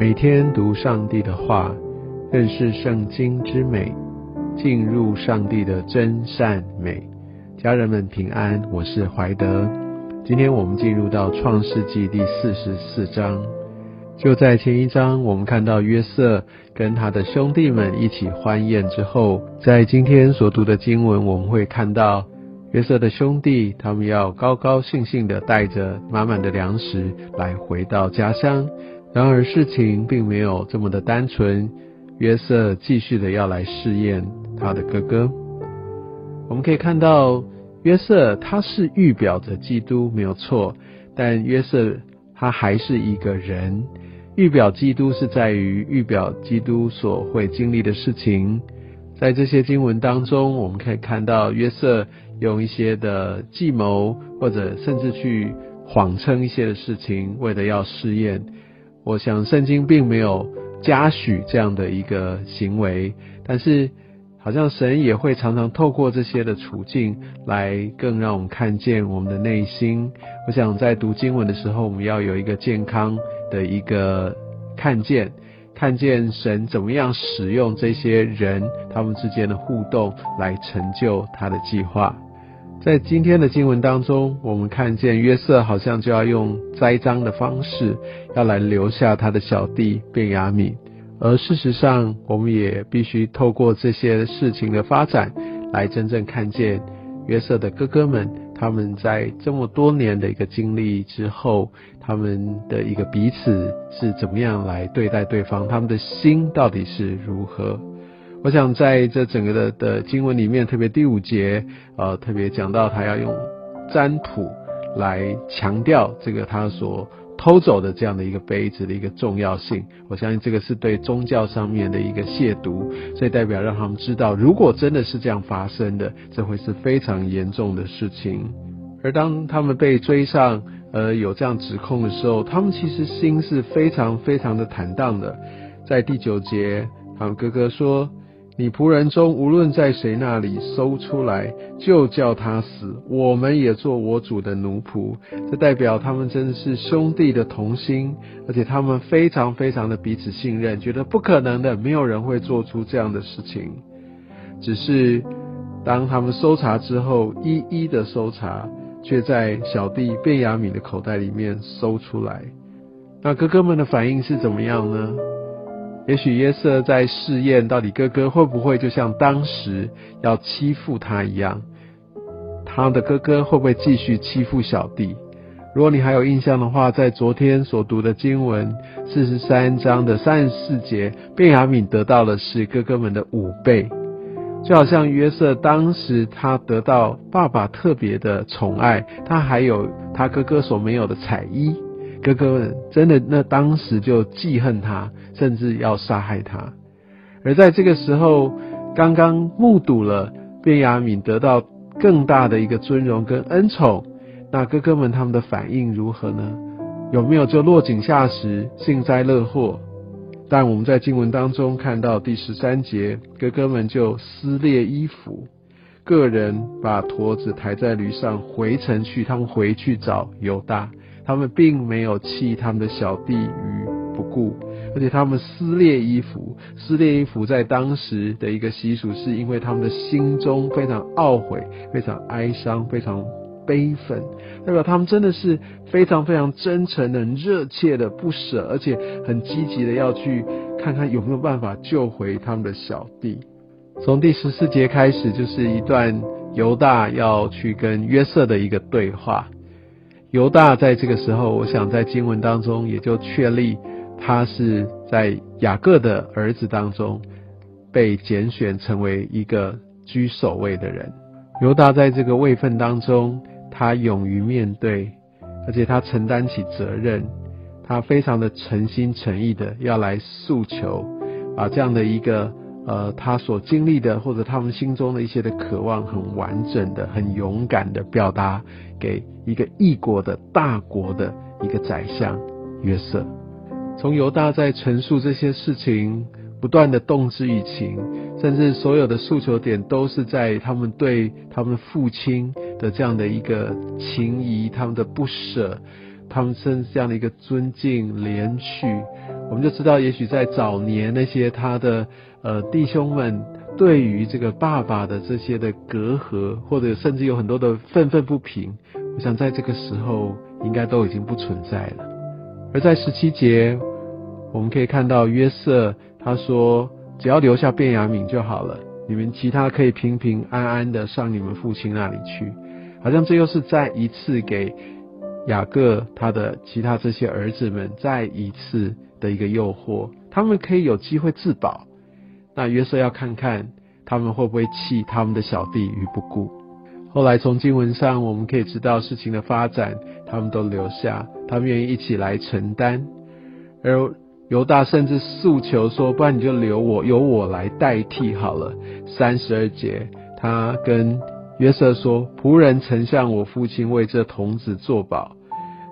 每天读上帝的话，认识圣经之美，进入上帝的真善美。家人们平安，我是怀德。今天我们进入到创世纪第四十四章。就在前一章，我们看到约瑟跟他的兄弟们一起欢宴之后，在今天所读的经文，我们会看到约瑟的兄弟，他们要高高兴兴的带着满满的粮食来回到家乡。然而事情并没有这么的单纯，约瑟继续的要来试验他的哥哥。我们可以看到，约瑟他是预表着基督没有错，但约瑟他还是一个人。预表基督是在于预表基督所会经历的事情，在这些经文当中，我们可以看到约瑟用一些的计谋，或者甚至去谎称一些的事情，为了要试验。我想圣经并没有嘉许这样的一个行为，但是好像神也会常常透过这些的处境来更让我们看见我们的内心。我想在读经文的时候，我们要有一个健康。的一个看见，看见神怎么样使用这些人他们之间的互动来成就他的计划。在今天的经文当中，我们看见约瑟好像就要用栽赃的方式，要来留下他的小弟便雅悯。而事实上，我们也必须透过这些事情的发展，来真正看见约瑟的哥哥们。他们在这么多年的一个经历之后，他们的一个彼此是怎么样来对待对方？他们的心到底是如何？我想在这整个的的经文里面，特别第五节，呃，特别讲到他要用占卜来强调这个他所。偷走的这样的一个杯子的一个重要性，我相信这个是对宗教上面的一个亵渎，所以代表让他们知道，如果真的是这样发生的，这会是非常严重的事情。而当他们被追上，呃，有这样指控的时候，他们其实心是非常非常的坦荡的。在第九节，他们哥哥说。你仆人中无论在谁那里搜出来，就叫他死。我们也做我主的奴仆。这代表他们真的是兄弟的同心，而且他们非常非常的彼此信任，觉得不可能的，没有人会做出这样的事情。只是当他们搜查之后，一一的搜查，却在小弟卞雅敏的口袋里面搜出来。那哥哥们的反应是怎么样呢？也许约瑟在试验，到底哥哥会不会就像当时要欺负他一样？他的哥哥会不会继续欺负小弟？如果你还有印象的话，在昨天所读的经文四十三章的三十四节，便雅敏得到的是哥哥们的五倍，就好像约瑟当时他得到爸爸特别的宠爱，他还有他哥哥所没有的彩衣。哥哥们真的那当时就记恨他，甚至要杀害他。而在这个时候，刚刚目睹了卞雅敏得到更大的一个尊荣跟恩宠，那哥哥们他们的反应如何呢？有没有就落井下石、幸灾乐祸？但我们在经文当中看到第十三节，哥哥们就撕裂衣服，个人把驼子抬在驴上回城去，他们回去找犹大。他们并没有弃他们的小弟于不顾，而且他们撕裂衣服。撕裂衣服在当时的一个习俗，是因为他们的心中非常懊悔、非常哀伤、非常悲愤，代表他们真的是非常非常真诚的、热切的不舍，而且很积极的要去看看有没有办法救回他们的小弟。从第十四节开始，就是一段犹大要去跟约瑟的一个对话。犹大在这个时候，我想在经文当中也就确立，他是在雅各的儿子当中被拣选成为一个居首位的人。犹大在这个位份当中，他勇于面对，而且他承担起责任，他非常的诚心诚意的要来诉求，把这样的一个。呃，他所经历的，或者他们心中的一些的渴望，很完整的、很勇敢的表达给一个异国的大国的一个宰相约瑟。从犹大在陈述这些事情，不断的动之以情，甚至所有的诉求点都是在他们对他们父亲的这样的一个情谊，他们的不舍，他们甚至这样的一个尊敬、怜恤。我们就知道，也许在早年那些他的呃弟兄们对于这个爸爸的这些的隔阂，或者甚至有很多的愤愤不平，我想在这个时候应该都已经不存在了。而在十七节，我们可以看到约瑟他说：“只要留下便雅悯就好了，你们其他可以平平安安的上你们父亲那里去。”好像这又是再一次给雅各他的其他这些儿子们再一次。的一个诱惑，他们可以有机会自保。那约瑟要看看他们会不会弃他们的小弟于不顾。后来从经文上我们可以知道事情的发展，他们都留下，他们愿意一起来承担。而犹大甚至诉求说：“不然你就留我，由我来代替好了。”三十二节，他跟约瑟说：“仆人曾向我父亲为这童子作保。”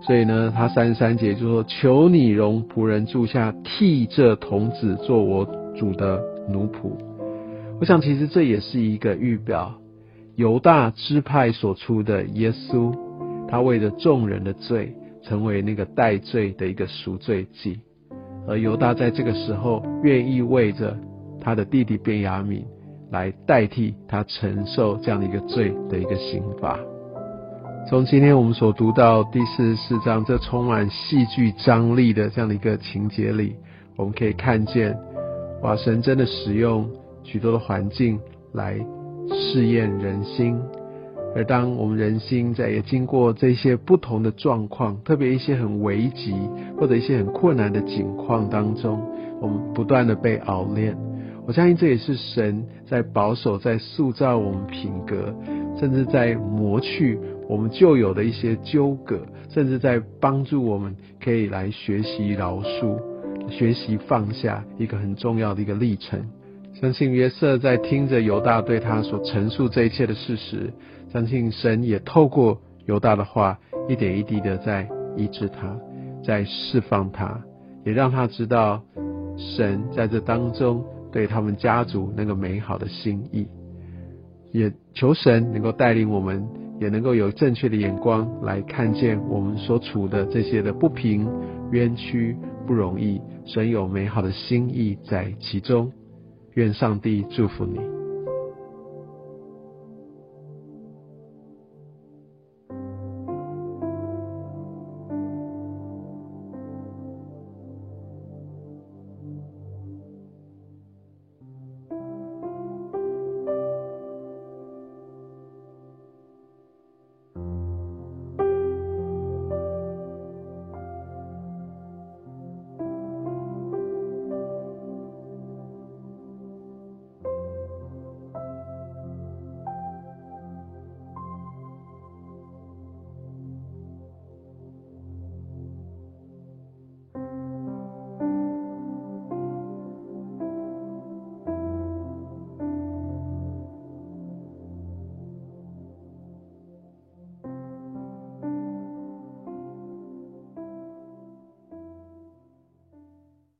所以呢，他三十三节就说：“求你容仆人住下，替这童子做我主的奴仆。”我想，其实这也是一个预表，犹大支派所出的耶稣，他为着众人的罪，成为那个代罪的一个赎罪祭，而犹大在这个时候愿意为着他的弟弟便雅悯来代替他承受这样的一个罪的一个刑罚。从今天我们所读到第四十四章这充满戏剧张力的这样的一个情节里，我们可以看见，哇，神真的使用许多的环境来试验人心。而当我们人心在也经过这些不同的状况，特别一些很危急或者一些很困难的境况当中，我们不断的被熬炼。我相信这也是神在保守、在塑造我们品格，甚至在磨去。我们旧有的一些纠葛，甚至在帮助我们可以来学习饶恕、学习放下一个很重要的一个历程。相信约瑟在听着犹大对他所陈述这一切的事实，相信神也透过犹大的话，一点一滴的在医治他，在释放他，也让他知道神在这当中对他们家族那个美好的心意。也求神能够带领我们。也能够有正确的眼光来看见我们所处的这些的不平、冤屈、不容易，神有美好的心意在其中。愿上帝祝福你。